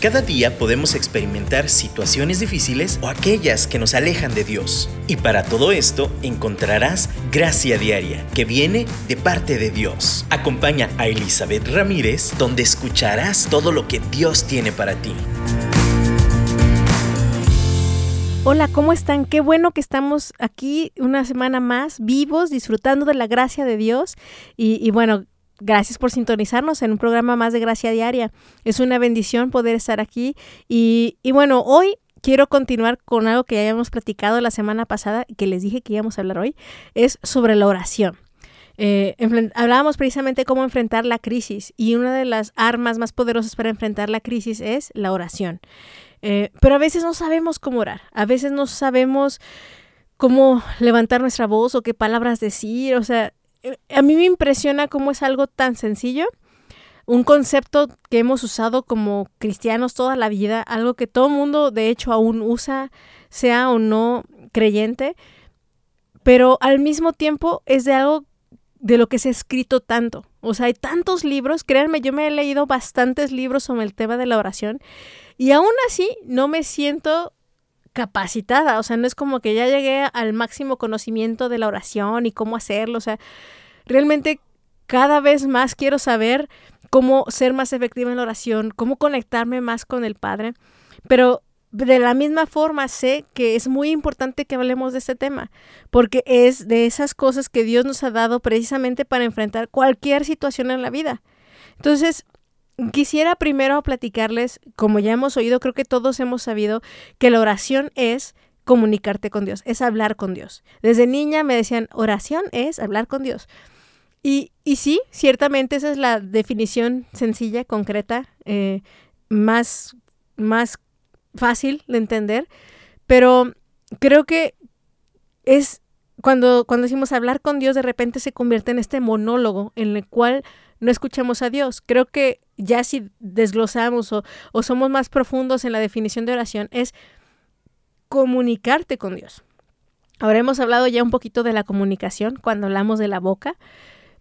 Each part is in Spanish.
Cada día podemos experimentar situaciones difíciles o aquellas que nos alejan de Dios. Y para todo esto encontrarás gracia diaria que viene de parte de Dios. Acompaña a Elizabeth Ramírez donde escucharás todo lo que Dios tiene para ti. Hola, ¿cómo están? Qué bueno que estamos aquí una semana más, vivos, disfrutando de la gracia de Dios. Y, y bueno, Gracias por sintonizarnos en un programa más de Gracia Diaria. Es una bendición poder estar aquí. Y, bueno, hoy quiero continuar con algo que ya habíamos platicado la semana pasada, que les dije que íbamos a hablar hoy, es sobre la oración. Eh, hablábamos precisamente cómo enfrentar la crisis y una de las armas más poderosas para enfrentar la crisis es la oración. Eh, pero a veces no sabemos cómo orar, a veces no sabemos cómo levantar nuestra voz o qué palabras decir, o sea, a mí me impresiona cómo es algo tan sencillo, un concepto que hemos usado como cristianos toda la vida, algo que todo mundo de hecho aún usa, sea o no creyente, pero al mismo tiempo es de algo de lo que se ha escrito tanto. O sea, hay tantos libros, créanme, yo me he leído bastantes libros sobre el tema de la oración y aún así no me siento capacitada, o sea, no es como que ya llegué al máximo conocimiento de la oración y cómo hacerlo, o sea, realmente cada vez más quiero saber cómo ser más efectiva en la oración, cómo conectarme más con el Padre, pero de la misma forma sé que es muy importante que hablemos de este tema, porque es de esas cosas que Dios nos ha dado precisamente para enfrentar cualquier situación en la vida. Entonces, Quisiera primero platicarles, como ya hemos oído, creo que todos hemos sabido que la oración es comunicarte con Dios, es hablar con Dios. Desde niña me decían, oración es hablar con Dios. Y, y sí, ciertamente esa es la definición sencilla, concreta, eh, más, más fácil de entender, pero creo que es cuando, cuando decimos hablar con Dios, de repente se convierte en este monólogo en el cual no escuchamos a Dios. Creo que ya si desglosamos o, o somos más profundos en la definición de oración, es comunicarte con Dios. Ahora hemos hablado ya un poquito de la comunicación cuando hablamos de la boca,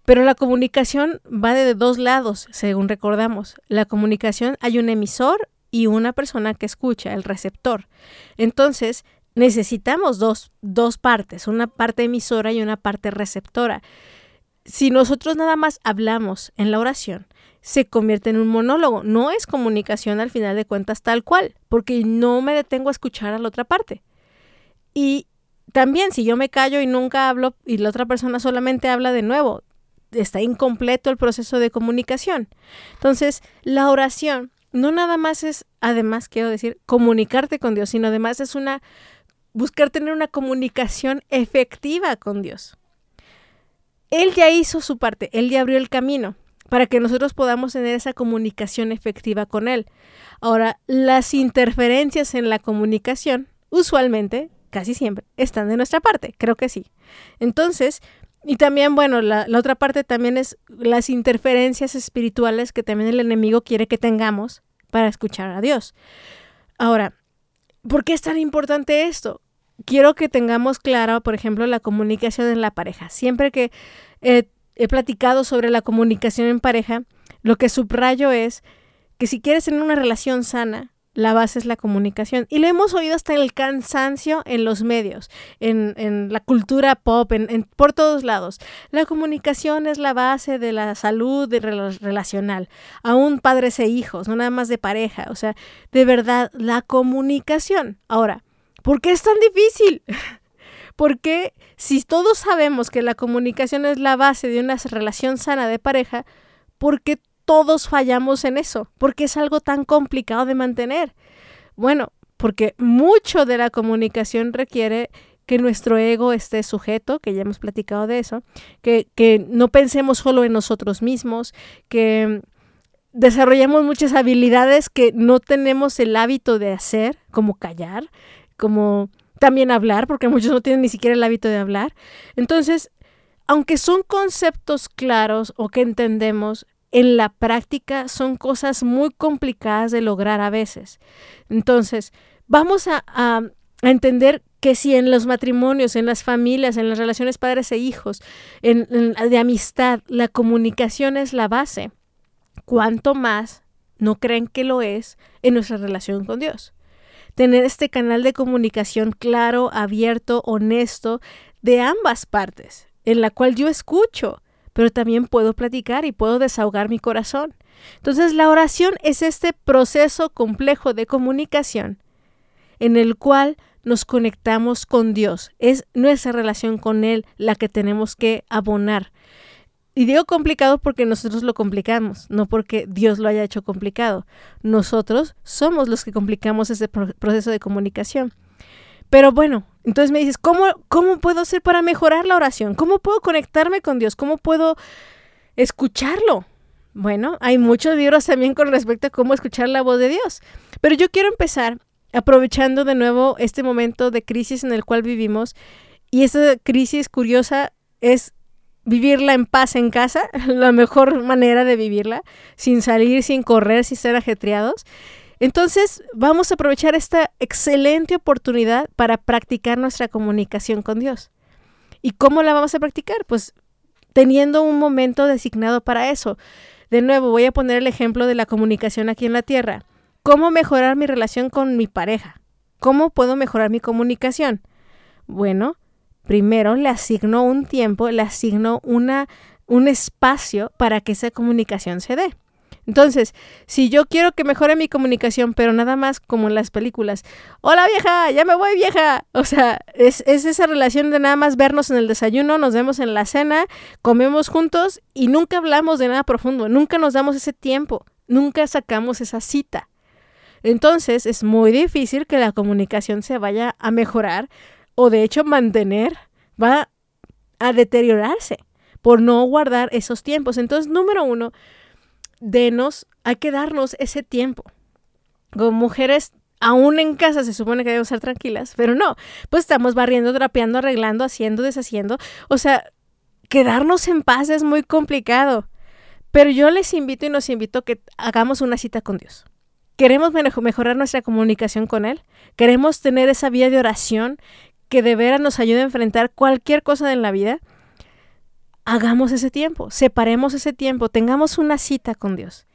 pero la comunicación va de dos lados, según recordamos. La comunicación hay un emisor y una persona que escucha, el receptor. Entonces, necesitamos dos, dos partes, una parte emisora y una parte receptora si nosotros nada más hablamos en la oración, se convierte en un monólogo. No es comunicación al final de cuentas tal cual, porque no me detengo a escuchar a la otra parte. Y también si yo me callo y nunca hablo y la otra persona solamente habla de nuevo, está incompleto el proceso de comunicación. Entonces, la oración no nada más es, además quiero decir, comunicarte con Dios, sino además es una, buscar tener una comunicación efectiva con Dios. Él ya hizo su parte, Él ya abrió el camino para que nosotros podamos tener esa comunicación efectiva con Él. Ahora, las interferencias en la comunicación, usualmente, casi siempre, están de nuestra parte, creo que sí. Entonces, y también, bueno, la, otra parte también es las interferencias espirituales que también el enemigo quiere que tengamos para escuchar a Dios. Ahora, ¿por qué es tan importante esto? quiero que tengamos clara, por ejemplo, la comunicación en la pareja. Siempre que he platicado sobre la comunicación en pareja, lo que subrayo es que si quieres tener una relación sana, la base es la comunicación. Y lo hemos oído hasta el cansancio en los medios, en, la cultura pop, en, por todos lados. La comunicación es la base de la salud relacional, aún padres e hijos, no nada más de pareja. O sea, de verdad, la comunicación. Ahora, ¿Por qué es tan difícil? Porque si todos sabemos que la comunicación es la base de una relación sana de pareja, ¿por qué todos fallamos en eso? Porque es algo tan complicado de mantener. Bueno, porque mucho de la comunicación requiere que nuestro ego esté sujeto, que ya hemos platicado de eso, que, que no pensemos solo en nosotros mismos, que desarrollemos muchas habilidades que no tenemos el hábito de hacer, como callar, como también hablar, porque muchos no tienen ni siquiera el hábito de hablar. Entonces, aunque son conceptos claros o que entendemos, en la práctica son cosas muy complicadas de lograr a veces. Entonces, vamos a, entender que si en los matrimonios, en las familias, en las relaciones padres e hijos, en, en, de amistad, la comunicación es la base, cuanto más no creen que lo es en nuestra relación con Dios. Tener este canal de comunicación claro, abierto, honesto, de ambas partes, en la cual yo escucho, pero también puedo platicar y puedo desahogar mi corazón. Entonces la oración es este proceso complejo de comunicación en el cual nos conectamos con Dios. Es nuestra relación con Él la que tenemos que abonar. Y digo complicado porque nosotros lo complicamos, no porque Dios lo haya hecho complicado. Nosotros somos los que complicamos ese proceso de comunicación. Pero bueno, entonces me dices, ¿cómo, ¿cómo puedo hacer para mejorar la oración? ¿Cómo puedo conectarme con Dios? ¿Cómo puedo escucharlo? Bueno, hay muchos libros también con respecto a cómo escuchar la voz de Dios. Pero yo quiero empezar aprovechando de nuevo este momento de crisis en el cual vivimos. Y esa crisis curiosa es vivirla en paz en casa, la mejor manera de vivirla, sin salir, sin correr, sin ser ajetreados. Entonces, vamos a aprovechar esta excelente oportunidad para practicar nuestra comunicación con Dios. ¿Y cómo la vamos a practicar? Pues teniendo un momento designado para eso. De nuevo, voy a poner el ejemplo de la comunicación aquí en la Tierra. ¿Cómo mejorar mi relación con mi pareja? ¿Cómo puedo mejorar mi comunicación? Bueno, primero le asigno un tiempo, le asigno una, un espacio para que esa comunicación se dé. Entonces, si yo quiero que mejore mi comunicación, pero nada más como en las películas, hola vieja, ya me voy vieja. O sea, es, es, esa relación de nada más vernos en el desayuno, nos vemos en la cena, comemos juntos y nunca hablamos de nada profundo, nunca nos damos ese tiempo, nunca sacamos esa cita. Entonces es muy difícil que la comunicación se vaya a mejorar o de hecho mantener, va a deteriorarse por no guardar esos tiempos. Entonces, número uno, denos, hay que darnos ese tiempo. Como mujeres, aún en casa se supone que debemos ser tranquilas, pero no, pues estamos barriendo, trapeando, arreglando, haciendo, deshaciendo. O sea, quedarnos en paz es muy complicado. Pero yo les invito y nos invito a que hagamos una cita con Dios. Queremos mejorar nuestra comunicación con Él. Queremos tener esa vía de oración que de veras nos ayude a enfrentar cualquier cosa en la vida, hagamos ese tiempo, separemos ese tiempo, tengamos una cita con Dios.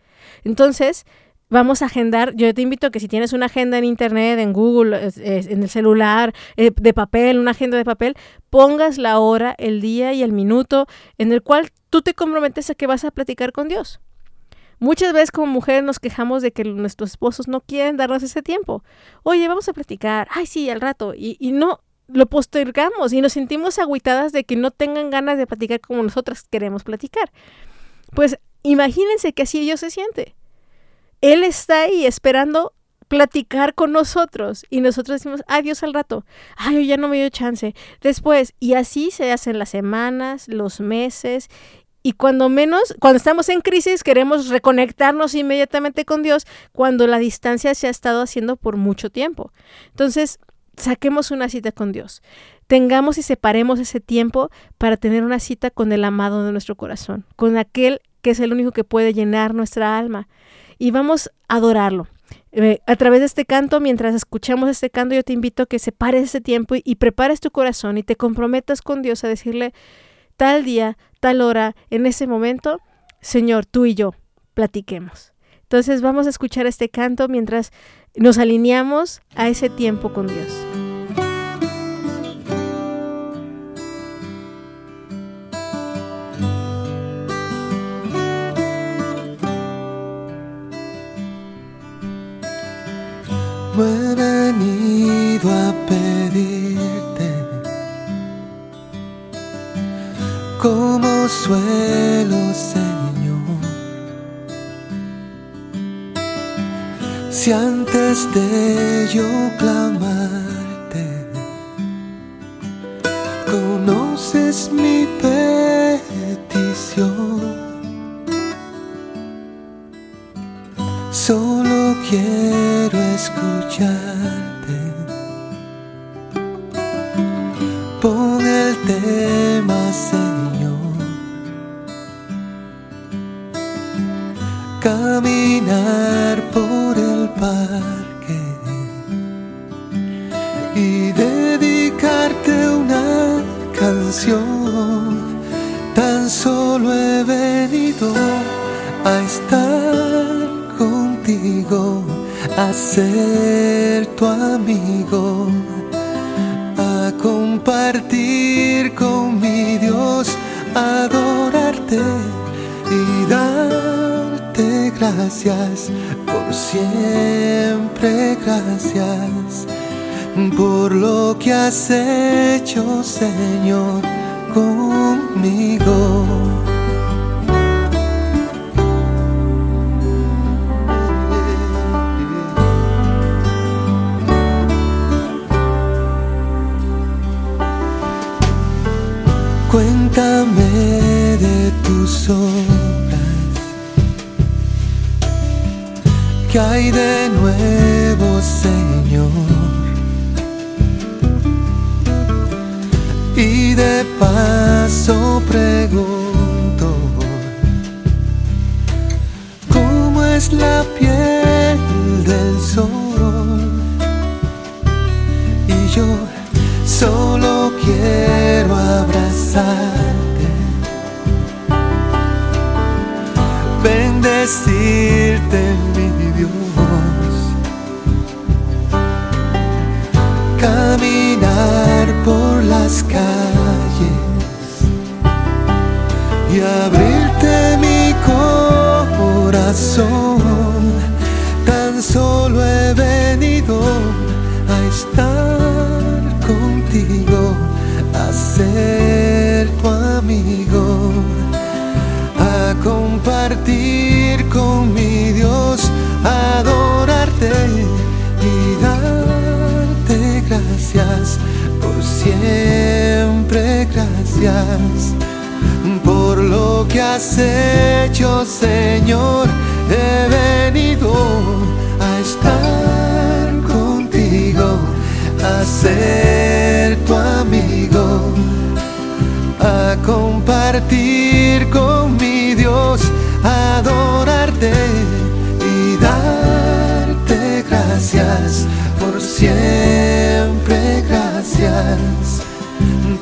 Entonces, vamos a agendar, yo te invito a que si tienes una agenda en internet, en Google, en el celular, eh, de papel, una agenda de papel, pongas la hora, el día y el minuto en el cual tú te comprometes a que vas a platicar con Dios. Muchas veces como mujeres nos quejamos de que nuestros esposos no quieren darnos ese tiempo. Oye, vamos a platicar. Ay, sí, al rato. Y, y no, lo postergamos y nos sentimos agüitadas de que no tengan ganas de platicar como nosotras queremos platicar. Pues imagínense que así Dios se siente. Él está ahí esperando platicar con nosotros y nosotros decimos, adiós al rato, ay, yo ya no me dio chance, después, y así se hacen las semanas, los meses, y cuando menos, cuando estamos en crisis, queremos reconectarnos inmediatamente con Dios cuando la distancia se ha estado haciendo por mucho tiempo. Entonces, saquemos una cita con Dios. Tengamos y separemos ese tiempo para tener una cita con el amado de nuestro corazón, con aquel que es el único que puede llenar nuestra alma. Y vamos a adorarlo. Eh, a través de este canto, mientras escuchamos este canto, yo te invito a que separes ese tiempo y, y prepares tu corazón y te comprometas con Dios a decirle tal día, tal hora, en ese momento, Señor, tú y yo platiquemos. Entonces vamos a escuchar este canto mientras nos alineamos a ese tiempo con Dios. he venido a pedirte como suelo ser Si antes de yo clamarte, conoces mi petición, solo quiero escucharte. Pon el tema, Señor. Caminar por el parque y dedicarte una canción. Tan solo he venido a estar contigo a ser tu amigo, a compartir con mi Dios, adorarte y darte gracias siempre, gracias por lo que has hecho, Señor, conmigo. Y de paso pregunto, ¿cómo es la piel del sol? Y yo solo quiero abrazarte, bendecirte, mi Dios, caminar por las calles y abrirte mi corazón. Tan solo he venido a estar contigo, a ser tu amigo, a compartir con mi Dios, a adorarte y darte gracias siempre, gracias por lo que has hecho, Señor. He venido a estar contigo, a ser tu amigo, a compartir con mi Dios, a adorarte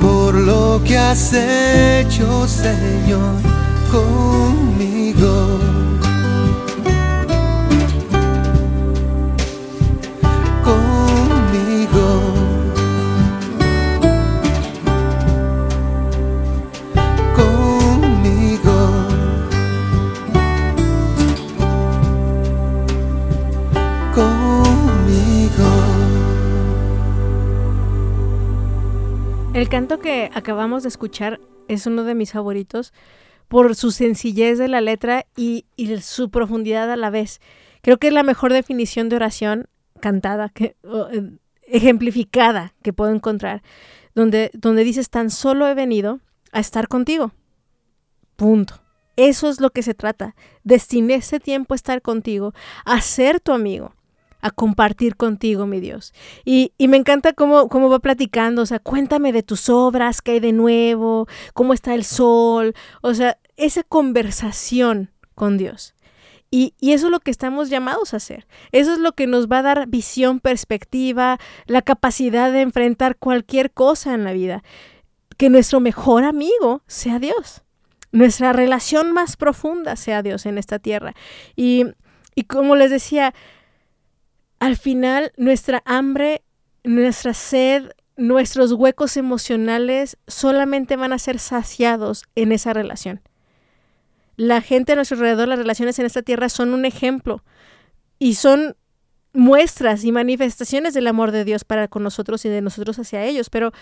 por lo que has hecho, Señor, conmigo. Canto que acabamos de escuchar es uno de mis favoritos por su sencillez de la letra y, su profundidad a la vez. Creo que es la mejor definición de oración cantada, eh, ejemplificada que puedo encontrar, donde, donde dices, tan solo he venido a estar contigo. Punto. Eso es lo que se trata. Destiné ese tiempo a estar contigo, a ser tu amigo a compartir contigo, mi Dios. Y, y me encanta cómo, cómo, va platicando, o sea, cuéntame de tus obras, qué hay de nuevo, cómo está el sol, o sea, esa conversación con Dios. Y, y, eso es lo que estamos llamados a hacer. Eso es lo que nos va a dar visión, perspectiva, la capacidad de enfrentar cualquier cosa en la vida. Que nuestro mejor amigo sea Dios. Nuestra relación más profunda sea Dios en esta tierra. Y, y como les decía, al final nuestra hambre, nuestra sed, nuestros huecos emocionales solamente van a ser saciados en esa relación. La gente a nuestro alrededor, las relaciones en esta tierra son un ejemplo y son muestras y manifestaciones del amor de Dios para con nosotros y de nosotros hacia ellos, pero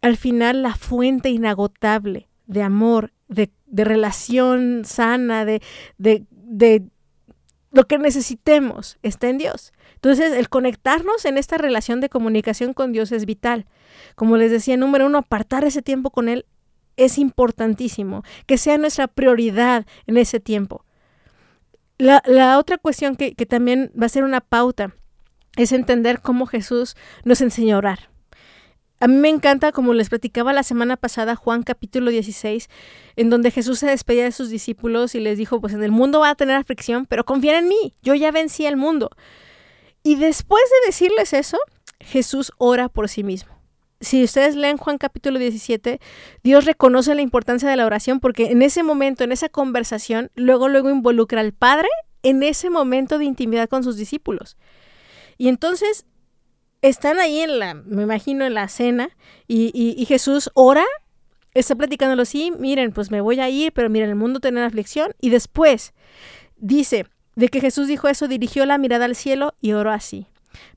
al final la fuente inagotable de amor, de, relación sana, de lo que necesitemos está en Dios. Entonces, el conectarnos en esta relación de comunicación con Dios es vital. Como les decía, número uno, apartar ese tiempo con Él es importantísimo, que sea nuestra prioridad en ese tiempo. La, la otra cuestión que, que también va a ser una pauta es entender cómo Jesús nos enseñó a orar. A mí me encanta, como les platicaba la semana pasada, Juan capítulo 16, en donde Jesús se despedía de sus discípulos y les dijo, pues en el mundo va a tener aflicción, pero confíen en mí, yo ya vencí el mundo. Y después de decirles eso, Jesús ora por sí mismo. Si ustedes leen Juan capítulo 17, Dios reconoce la importancia de la oración porque en ese momento, en esa conversación, luego luego involucra al Padre en ese momento de intimidad con sus discípulos. Y entonces están ahí en la, me imagino, en la cena y, y, Jesús ora, está platicándolo así, miren, pues me voy a ir, pero miren, el mundo tiene aflicción. Y después dice, de que Jesús dijo eso, dirigió la mirada al cielo y oró así.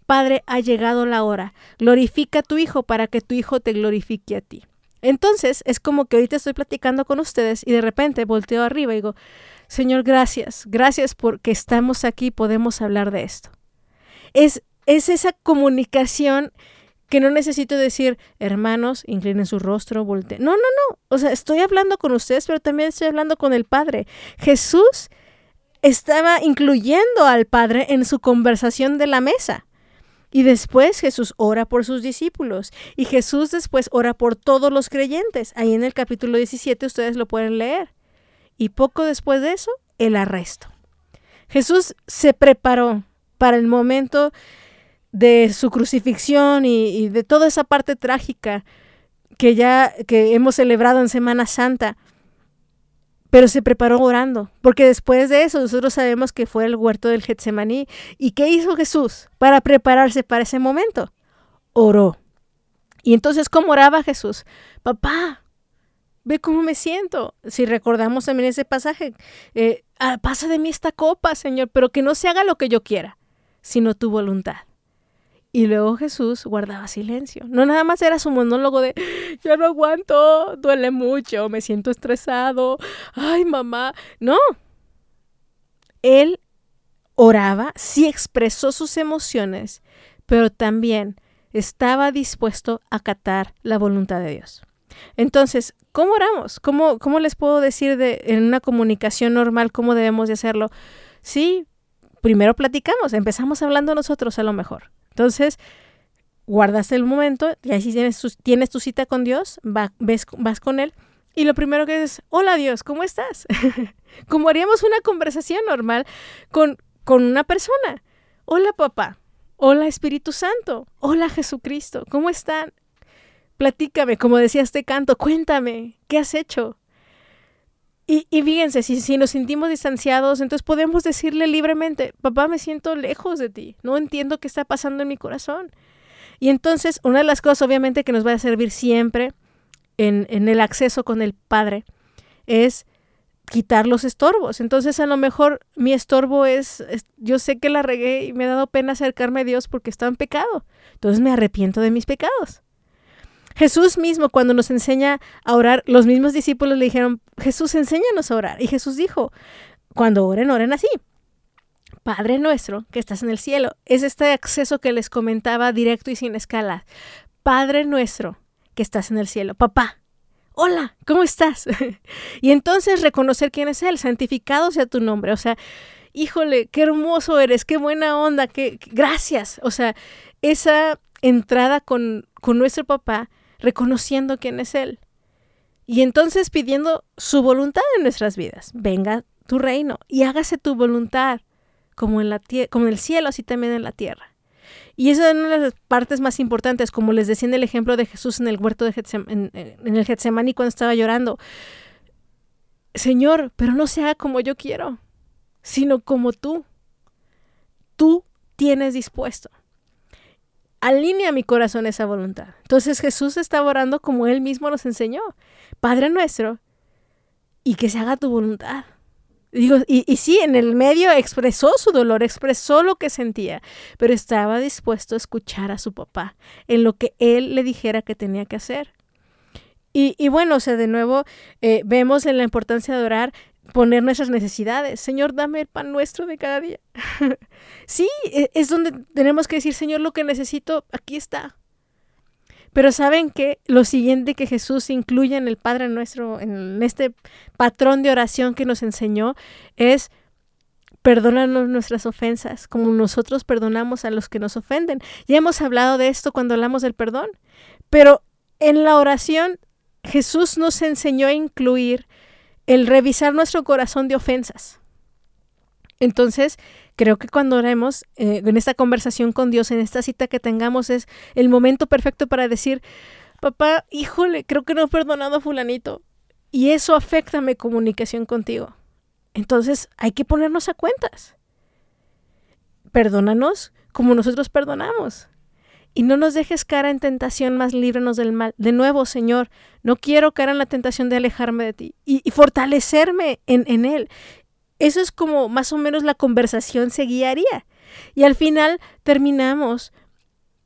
Padre, ha llegado la hora. Glorifica a tu Hijo para que tu Hijo te glorifique a ti. Entonces es como que ahorita estoy platicando con ustedes y de repente volteo arriba y digo, Señor, gracias, gracias porque estamos aquí y podemos hablar de esto. Es, es esa comunicación que no necesito decir, hermanos, inclinen su rostro, volteen. No, no, no. O sea, estoy hablando con ustedes, pero también estoy hablando con el Padre. Jesús estaba incluyendo al Padre en su conversación de la mesa. Y después Jesús ora por sus discípulos. Y Jesús después ora por todos los creyentes. Ahí en el capítulo 17 ustedes lo pueden leer. Y poco después de eso, el arresto. Jesús se preparó para el momento de su crucifixión y, de toda esa parte trágica que ya que hemos celebrado en Semana Santa pero se preparó orando, porque después de eso nosotros sabemos que fue el huerto del Getsemaní. ¿Y qué hizo Jesús para prepararse para ese momento? Oró. Y entonces, ¿cómo oraba Jesús? Papá, ve cómo me siento. Si recordamos también ese pasaje, eh, ah, pasa de mí esta copa, Señor, pero que no se haga lo que yo quiera, sino tu voluntad. Y luego Jesús guardaba silencio. No nada más era su monólogo de, yo no aguanto, duele mucho, me siento estresado, ay mamá. No. Él oraba, sí expresó sus emociones, pero también estaba dispuesto a acatar la voluntad de Dios. Entonces, ¿cómo oramos? ¿Cómo, cómo les puedo decir de, en una comunicación normal cómo debemos de hacerlo? Sí, primero platicamos, empezamos hablando nosotros a lo mejor. Entonces, guardas el momento y así tienes tu, tienes tu cita con Dios, ves, vas con Él y lo primero que es, hola Dios, ¿cómo estás? Como haríamos una conversación normal con, con una persona. Hola papá, hola Espíritu Santo, hola Jesucristo, ¿cómo están? Platícame, como decía este canto, cuéntame, ¿qué has hecho? Y, y fíjense, si, si nos sentimos distanciados, entonces podemos decirle libremente, papá, me siento lejos de ti, no entiendo qué está pasando en mi corazón. Y entonces, una de las cosas obviamente que nos va a servir siempre en, en el acceso con el Padre es quitar los estorbos. Entonces, a lo mejor mi estorbo es, es, yo sé que la regué y me ha dado pena acercarme a Dios porque estaba en pecado. Entonces me arrepiento de mis pecados. Jesús mismo, cuando nos enseña a orar, los mismos discípulos le dijeron, Jesús, enséñanos a orar. Y Jesús dijo, cuando oren, oren así. Padre nuestro que estás en el cielo. Es este acceso que les comentaba directo y sin escala. Padre nuestro que estás en el cielo. Papá. Hola, ¿cómo estás? y entonces reconocer quién es Él, santificado sea tu nombre. O sea, híjole, qué hermoso eres, qué buena onda, qué, gracias. O sea, esa entrada con, con nuestro papá reconociendo quién es Él. Y entonces pidiendo su voluntad en nuestras vidas. Venga tu reino y hágase tu voluntad como en, la como en el cielo, así también en la tierra. Y esa es una de las partes más importantes, como les decía en el ejemplo de Jesús en el huerto de en, en el Getsemaní cuando estaba llorando. Señor, pero no se haga como yo quiero, sino como tú. Tú tienes dispuesto alinea mi corazón esa voluntad. Entonces Jesús estaba orando como Él mismo nos enseñó. Padre nuestro, y que se haga tu voluntad. Digo, y, y sí, en el medio expresó su dolor, expresó lo que sentía, pero estaba dispuesto a escuchar a su papá en lo que él le dijera que tenía que hacer. Y, y bueno, o sea, de nuevo eh, vemos en la importancia de orar poner nuestras necesidades. Señor, dame el pan nuestro de cada día. sí, e, es donde tenemos que decir, Señor, lo que necesito, aquí está. Pero saben que lo siguiente que Jesús incluye en el Padre nuestro, en este patrón de oración que nos enseñó, es perdónanos nuestras ofensas, como nosotros perdonamos a los que nos ofenden. Ya hemos hablado de esto cuando hablamos del perdón, pero en la oración Jesús nos enseñó a incluir el revisar nuestro corazón de ofensas. Entonces, creo que cuando oremos eh, en esta conversación con Dios, en esta cita que tengamos, es el momento perfecto para decir, papá, híjole, creo que no he perdonado a fulanito. Y eso afecta mi comunicación contigo. Entonces hay que ponernos a cuentas. Perdónanos como nosotros perdonamos. Y no nos dejes cara en tentación, más líbranos del mal. De nuevo, Señor, no quiero caer en la tentación de alejarme de ti y, fortalecerme en Él. Eso es como más o menos la conversación se guiaría. Y al final terminamos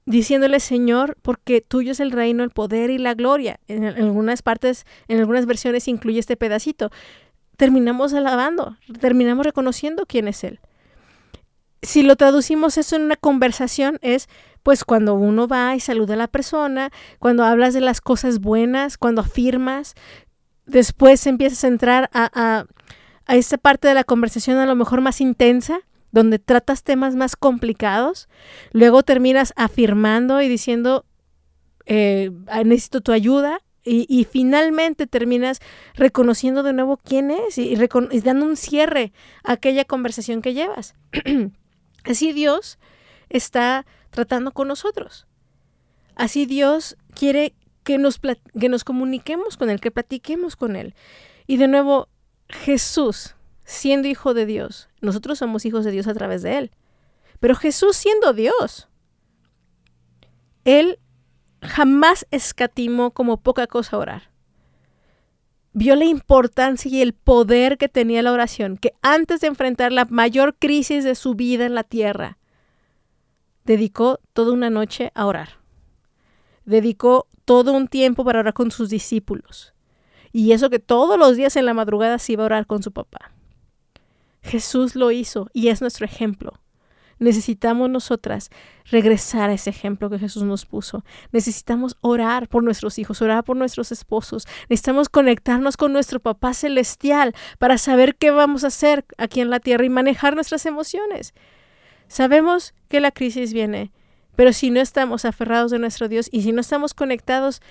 diciéndole, Señor, porque tuyo es el reino, el poder y la gloria. En, algunas partes, en algunas versiones incluye este pedacito. Terminamos alabando, terminamos reconociendo quién es Él. Si lo traducimos eso en una conversación es, pues cuando uno va y saluda a la persona, cuando hablas de las cosas buenas, cuando afirmas, después empiezas a entrar a, a, esta parte de la conversación a lo mejor más intensa, donde tratas temas más complicados, luego terminas afirmando y diciendo, eh, ah, necesito tu ayuda, y, finalmente terminas reconociendo de nuevo quién es y, dando un cierre a aquella conversación que llevas. Así Dios está tratando con nosotros. Así Dios quiere que nos, que nos comuniquemos con Él, que platiquemos con Él. Y de nuevo, Jesús siendo hijo de Dios. Nosotros somos hijos de Dios a través de Él. Pero Jesús siendo Dios, Él jamás escatimó como poca cosa orar. Vio la importancia y el poder que tenía la oración, que antes de enfrentar la mayor crisis de su vida en la tierra, dedicó toda una noche a orar. Dedicó todo un tiempo para orar con sus discípulos. Y eso que todos los días en la madrugada se iba a orar con su papá. Jesús lo hizo y es nuestro ejemplo. Necesitamos nosotras regresar a ese ejemplo que Jesús nos puso. Necesitamos orar por nuestros hijos, orar por nuestros esposos. Necesitamos conectarnos con nuestro Papá Celestial para saber qué vamos a hacer aquí en la tierra y manejar nuestras emociones. Sabemos que la crisis viene, pero si no estamos aferrados de nuestro Dios y si no estamos conectados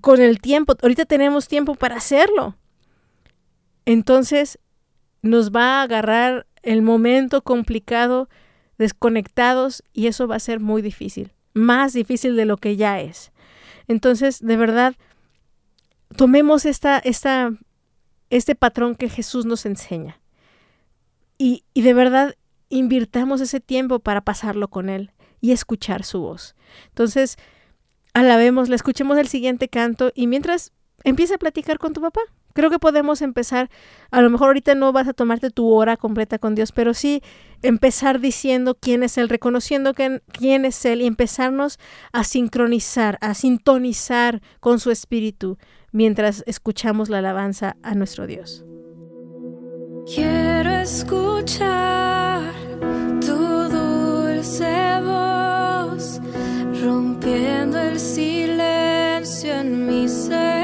con el tiempo, ahorita tenemos tiempo para hacerlo. Entonces nos va a agarrar el momento complicado desconectados y eso va a ser muy difícil, más difícil de lo que ya es. Entonces, de verdad, tomemos esta, esta, este patrón que Jesús nos enseña y, y de verdad invirtamos ese tiempo para pasarlo con Él y escuchar su voz. Entonces, alabemos, le escuchemos el siguiente canto y mientras empieza a platicar con tu papá. Creo que podemos empezar, a lo mejor ahorita no vas a tomarte tu hora completa con Dios, pero sí empezar diciendo quién es Él, reconociendo quién es Él y empezarnos a sincronizar, a sintonizar con su espíritu mientras escuchamos la alabanza a nuestro Dios. Quiero escuchar rompiendo el silencio en mi ser.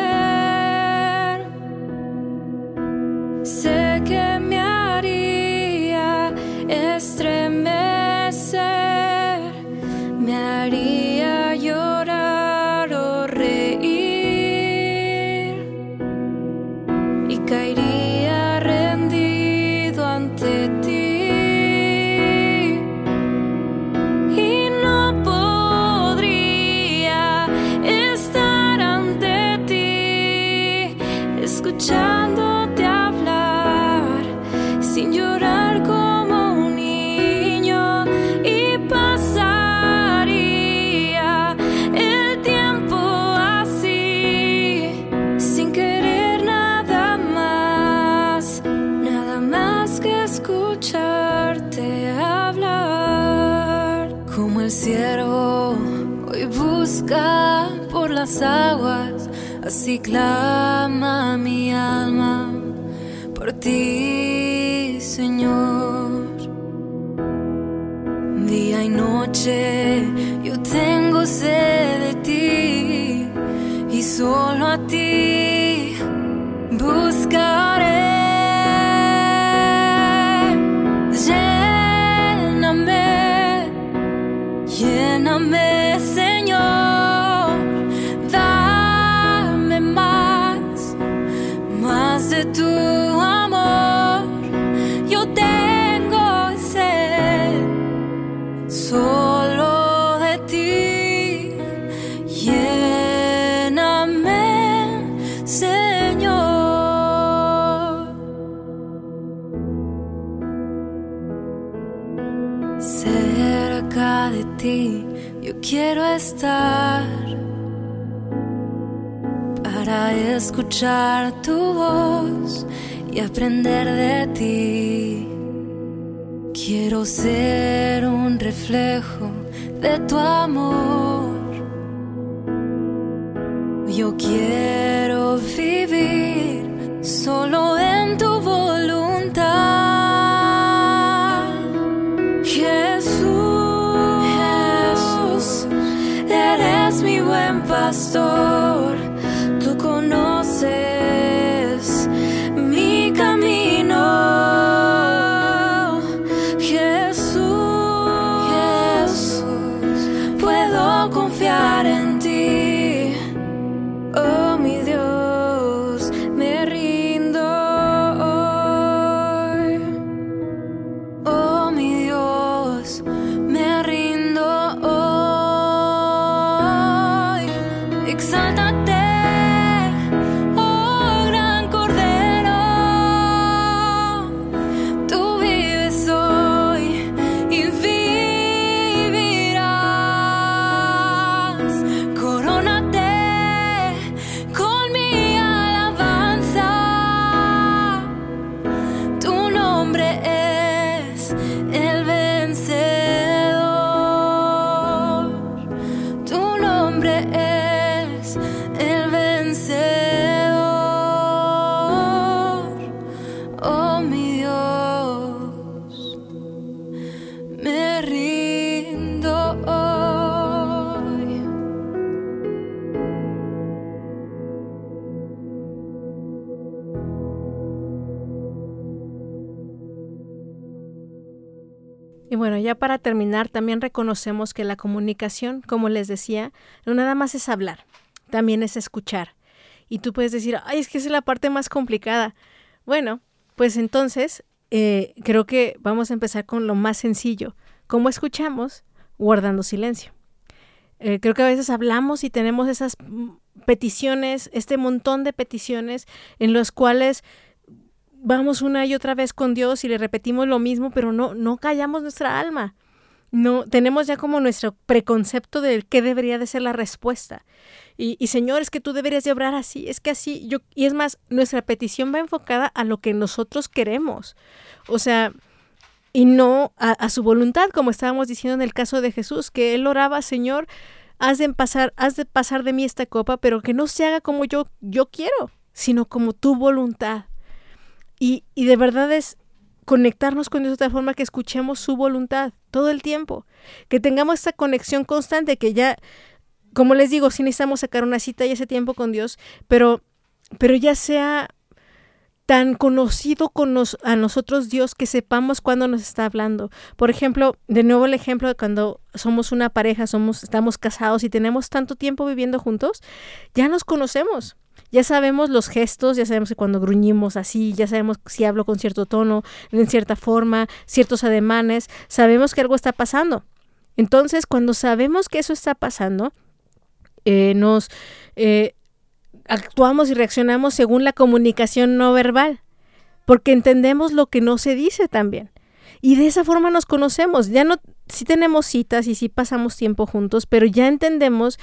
Escuchar tu voz y aprender de ti. Quiero ser un reflejo de tu amor. Yo quiero vivir solo en tu voluntad. Jesús, Jesús, eres mi buen pastor. Terminar, también reconocemos que la comunicación, como les decía, no nada más es hablar, también es escuchar. Y tú puedes decir, ay, es que es la parte más complicada. Bueno, pues entonces eh, creo que vamos a empezar con lo más sencillo. ¿Cómo escuchamos? Guardando silencio. Eh, creo que a veces hablamos y tenemos esas mm, peticiones, este montón de peticiones en los cuales vamos una y otra vez con Dios y le repetimos lo mismo, pero no, no callamos nuestra alma. No, tenemos ya como nuestro preconcepto de qué debería de ser la respuesta. Y, y Señor, es que tú deberías de obrar así, es que así, yo, y es más, nuestra petición va enfocada a lo que nosotros queremos. O sea, y no a, a su voluntad, como estábamos diciendo en el caso de Jesús, que él oraba, Señor, haz de pasar, haz de pasar de mí esta copa, pero que no se haga como yo, yo quiero, sino como tu voluntad. Y, y de verdad es conectarnos con Dios de otra forma que escuchemos su voluntad todo el tiempo, que tengamos esta conexión constante, que ya, como les digo, sí necesitamos sacar una cita y ese tiempo con Dios, pero, pero ya sea tan conocido con nos, a nosotros Dios que sepamos cuándo nos está hablando. Por ejemplo, de nuevo el ejemplo de cuando somos una pareja, somos, estamos casados y tenemos tanto tiempo viviendo juntos, ya nos conocemos. Ya sabemos los gestos, ya sabemos que cuando gruñimos así, ya sabemos si hablo con cierto tono, en cierta forma, ciertos ademanes, sabemos que algo está pasando. Entonces, cuando sabemos que eso está pasando, eh, nos eh, actuamos y reaccionamos según la comunicación no verbal, porque entendemos lo que no se dice también. Y de esa forma nos conocemos. Ya no, sí tenemos citas y sí pasamos tiempo juntos, pero ya entendemos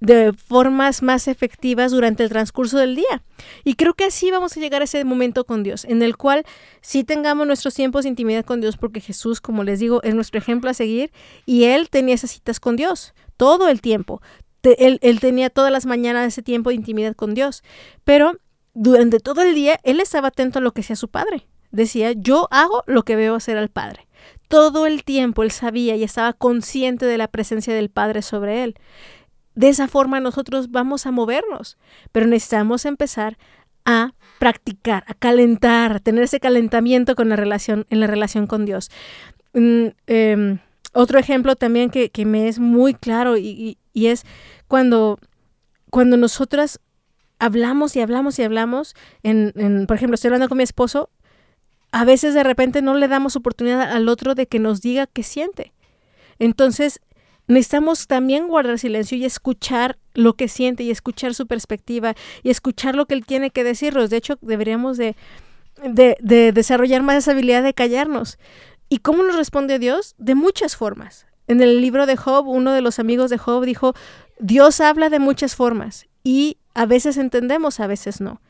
de formas más efectivas durante el transcurso del día. Y creo que así vamos a llegar a ese momento con Dios, en el cual sí tengamos nuestros tiempos de intimidad con Dios, porque Jesús, como les digo, es nuestro ejemplo a seguir, y Él tenía esas citas con Dios todo el tiempo. Él, él tenía todas las mañanas ese tiempo de intimidad con Dios, pero durante todo el día Él estaba atento a lo que hacía su Padre. Decía, yo hago lo que veo hacer al Padre. Todo el tiempo él sabía y estaba consciente de la presencia del Padre sobre él. De esa forma nosotros vamos a movernos, pero necesitamos empezar a practicar, a calentar, a tener ese calentamiento con la relación, en la relación con Dios. Mm, eh, otro ejemplo también que, que, me es muy claro y, y, es cuando, cuando nosotras hablamos y hablamos y hablamos, en, por ejemplo, estoy hablando con mi esposo, a veces de repente no le damos oportunidad al otro de que nos diga qué siente. Entonces, necesitamos también guardar silencio y escuchar lo que siente y escuchar su perspectiva y escuchar lo que él tiene que decirnos. De hecho, deberíamos de, de, de desarrollar más esa habilidad de callarnos. ¿Y cómo nos responde Dios? De muchas formas. En el libro de Job, uno de los amigos de Job dijo, Dios habla de muchas formas y a veces entendemos, a veces no.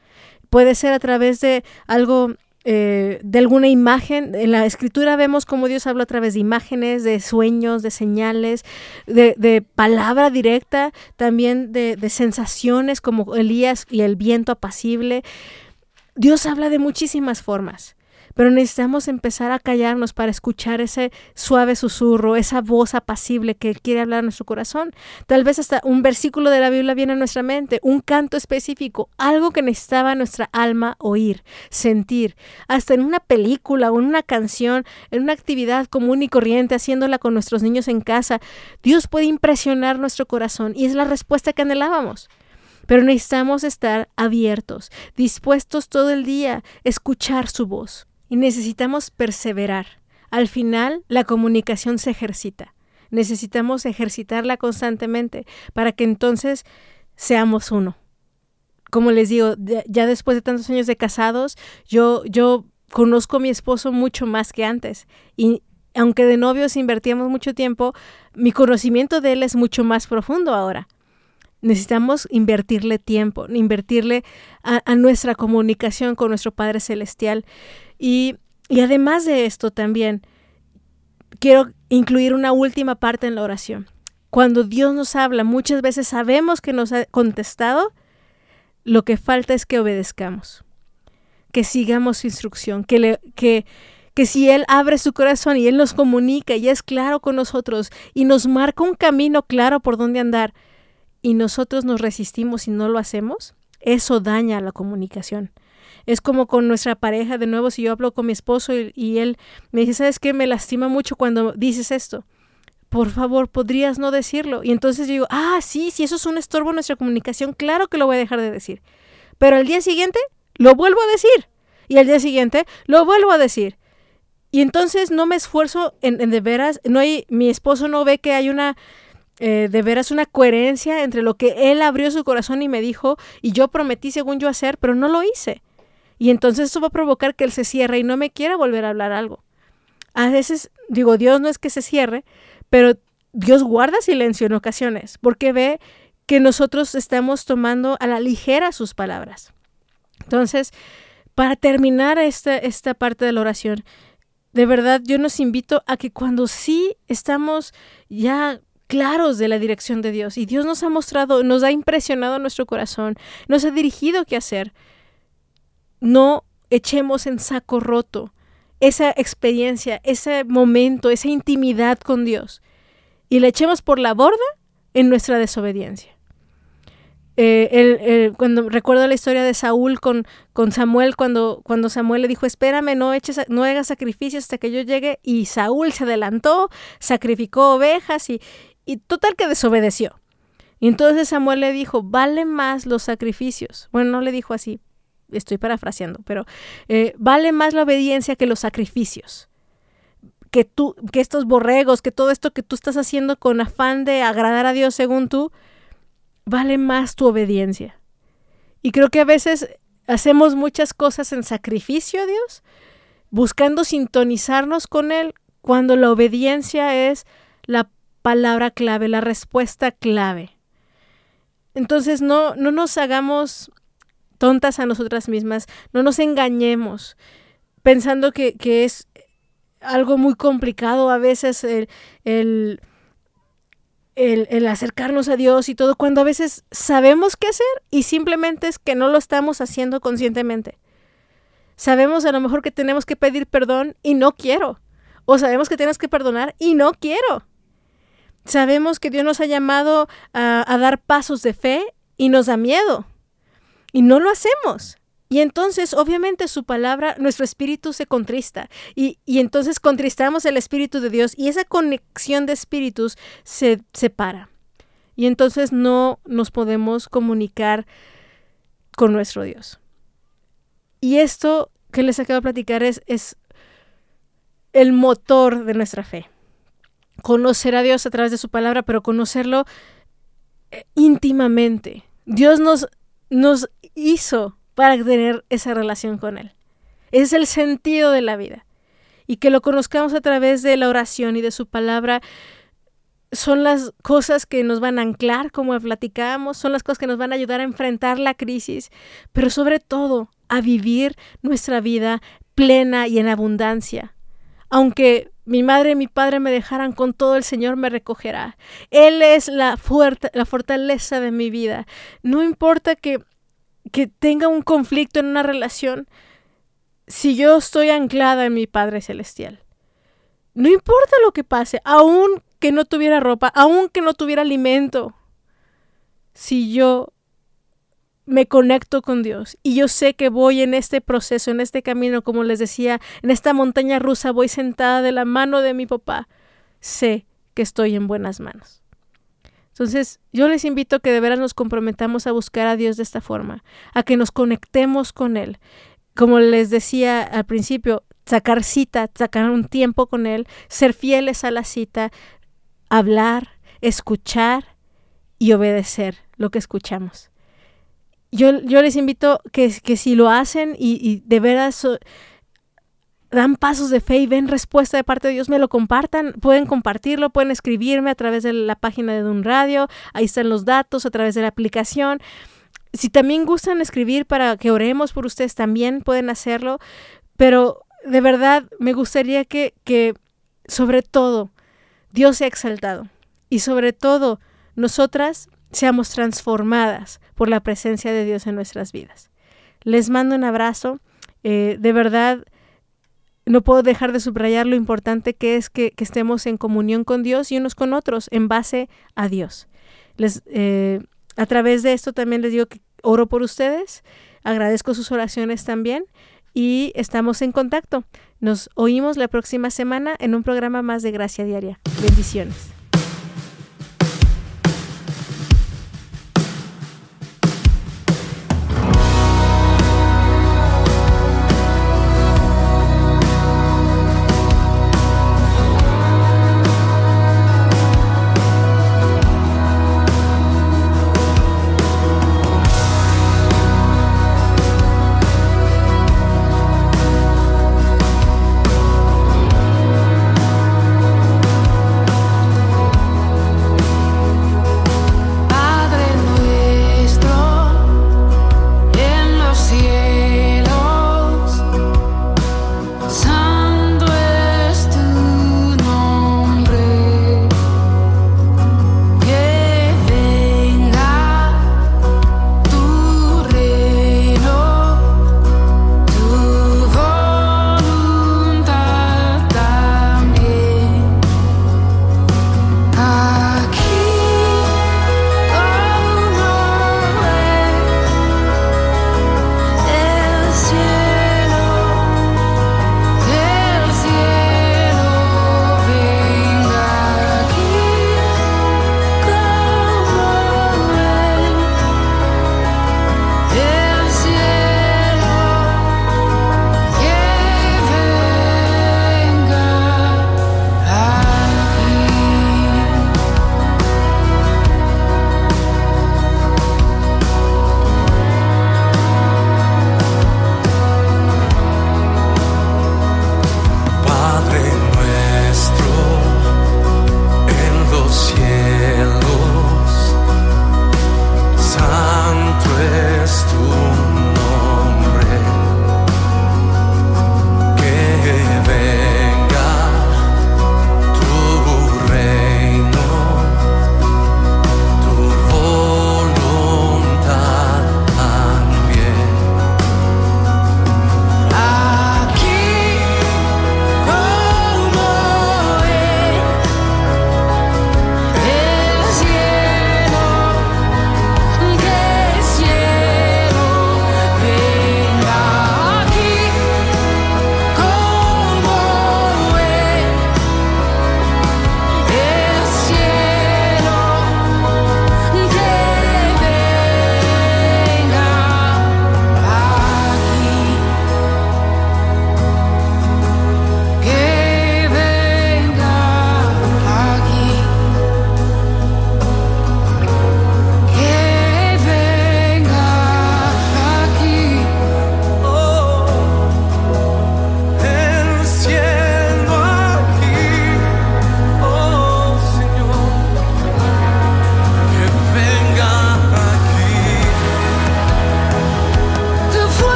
Puede ser a través de algo eh, de alguna imagen. En la escritura vemos cómo Dios habla a través de imágenes, de sueños, de señales, de, palabra directa, también de, de sensaciones como Elías y el viento apacible. Dios habla de muchísimas formas pero necesitamos empezar a callarnos para escuchar ese suave susurro, esa voz apacible que quiere hablar a nuestro corazón. Tal vez hasta un versículo de la Biblia viene a nuestra mente, un canto específico, algo que necesitaba nuestra alma oír, sentir, hasta en una película o en una canción, en una actividad común y corriente, haciéndola con nuestros niños en casa. Dios puede impresionar nuestro corazón y es la respuesta que anhelábamos. Pero necesitamos estar abiertos, dispuestos todo el día escuchar su voz. Y necesitamos perseverar. Al final, la comunicación se ejercita. Necesitamos ejercitarla constantemente para que entonces seamos uno. Como les digo, ya después de tantos años de casados, yo, yo conozco a mi esposo mucho más que antes. Y aunque de novios invertíamos mucho tiempo, mi conocimiento de él es mucho más profundo ahora. Necesitamos invertirle tiempo, invertirle a, a nuestra comunicación con nuestro Padre Celestial. Y, además de esto también, quiero incluir una última parte en la oración. Cuando Dios nos habla, muchas veces sabemos que nos ha contestado, lo que falta es que obedezcamos, que sigamos su instrucción, que, le, que, que si Él abre su corazón y Él nos comunica y es claro con nosotros y nos marca un camino claro por dónde andar y nosotros nos resistimos y no lo hacemos, eso daña la comunicación. Es como con nuestra pareja, de nuevo, si yo hablo con mi esposo y, él me dice, ¿sabes qué? Me lastima mucho cuando dices esto. Por favor, podrías no decirlo. Y entonces yo digo, ah, sí, si eso es un estorbo en nuestra comunicación, claro que lo voy a dejar de decir. Pero al día siguiente lo vuelvo a decir. Y al día siguiente lo vuelvo a decir. Y entonces no me esfuerzo en, de veras, no hay, mi esposo no ve que hay una, eh, de veras una coherencia entre lo que él abrió su corazón y me dijo y yo prometí según yo hacer, pero no lo hice. Y entonces eso va a provocar que él se cierre y no me quiera volver a hablar algo. A veces, digo, Dios no es que se cierre, pero Dios guarda silencio en ocasiones porque ve que nosotros estamos tomando a la ligera sus palabras. Entonces, para terminar esta, esta parte de la oración, de verdad yo nos invito a que cuando sí estamos ya claros de la dirección de Dios y Dios nos ha mostrado, nos ha impresionado nuestro corazón, nos ha dirigido qué hacer, no echemos en saco roto esa experiencia, ese momento, esa intimidad con Dios y la echemos por la borda en nuestra desobediencia. Eh, cuando recuerdo la historia de Saúl con, con Samuel, cuando, cuando, Samuel le dijo, espérame, no, eches, no hagas sacrificios hasta que yo llegue, y Saúl se adelantó, sacrificó ovejas y, y total que desobedeció. Y entonces Samuel le dijo, vale más los sacrificios. Bueno, no le dijo así, estoy parafraseando, pero eh, vale más la obediencia que los sacrificios. Que tú, que estos borregos, que todo esto que tú estás haciendo con afán de agradar a Dios según tú, vale más tu obediencia. Y creo que a veces hacemos muchas cosas en sacrificio a Dios, buscando sintonizarnos con Él, cuando la obediencia es la palabra clave, la respuesta clave. Entonces no, no nos hagamos tontas a nosotras mismas, no nos engañemos pensando que, es algo muy complicado a veces el, el, el, acercarnos a Dios y todo, cuando a veces sabemos qué hacer y simplemente es que no lo estamos haciendo conscientemente. Sabemos a lo mejor que tenemos que pedir perdón y no quiero. O sabemos que tenemos que perdonar y no quiero. Sabemos que Dios nos ha llamado a dar pasos de fe y nos da miedo. Y no lo hacemos. Y entonces, obviamente, su palabra, nuestro espíritu se contrista. Y, entonces contristamos el espíritu de Dios y esa conexión de espíritus se separa. Y entonces no nos podemos comunicar con nuestro Dios. Y esto que les acabo de platicar es, es el motor de nuestra fe. Conocer a Dios a través de su palabra, pero conocerlo eh, íntimamente. Dios nos, nos hizo para tener esa relación con Él. Es el sentido de la vida. Y que lo conozcamos a través de la oración y de su palabra son las cosas que nos van a anclar, como platicábamos, son las cosas que nos van a ayudar a enfrentar la crisis, pero sobre todo a vivir nuestra vida plena y en abundancia. Aunque mi madre y mi padre me dejaran con todo, el Señor me recogerá. Él es la, la fortaleza de mi vida. No importa que, que tenga un conflicto en una relación, si yo estoy anclada en mi Padre Celestial. No importa lo que pase, aun que no tuviera ropa, aun que no tuviera alimento, si yo me conecto con Dios y yo sé que voy en este proceso, en este camino, como les decía, en esta montaña rusa, voy sentada de la mano de mi papá, sé que estoy en buenas manos. Entonces, yo les invito a que de veras nos comprometamos a buscar a Dios de esta forma, a que nos conectemos con Él. Como les decía al principio, sacar cita, sacar un tiempo con Él, ser fieles a la cita, hablar, escuchar y obedecer lo que escuchamos yo, yo les invito que, que si lo hacen y, de veras dan pasos de fe y ven respuesta de parte de Dios, me lo compartan, pueden compartirlo, pueden escribirme a través de la página de un radio, ahí están los datos, a través de la aplicación. Si también gustan escribir para que oremos por ustedes, también pueden hacerlo, pero de verdad me gustaría que, que sobre todo Dios sea exaltado y sobre todo nosotras seamos transformadas por la presencia de Dios en nuestras vidas. Les mando un abrazo. Eh, de verdad, no puedo dejar de subrayar lo importante que es que, estemos en comunión con Dios y unos con otros en base a Dios. Les, eh, a través de esto también les digo que oro por ustedes, agradezco sus oraciones también y estamos en contacto. Nos oímos la próxima semana en un programa más de Gracia Diaria. Bendiciones.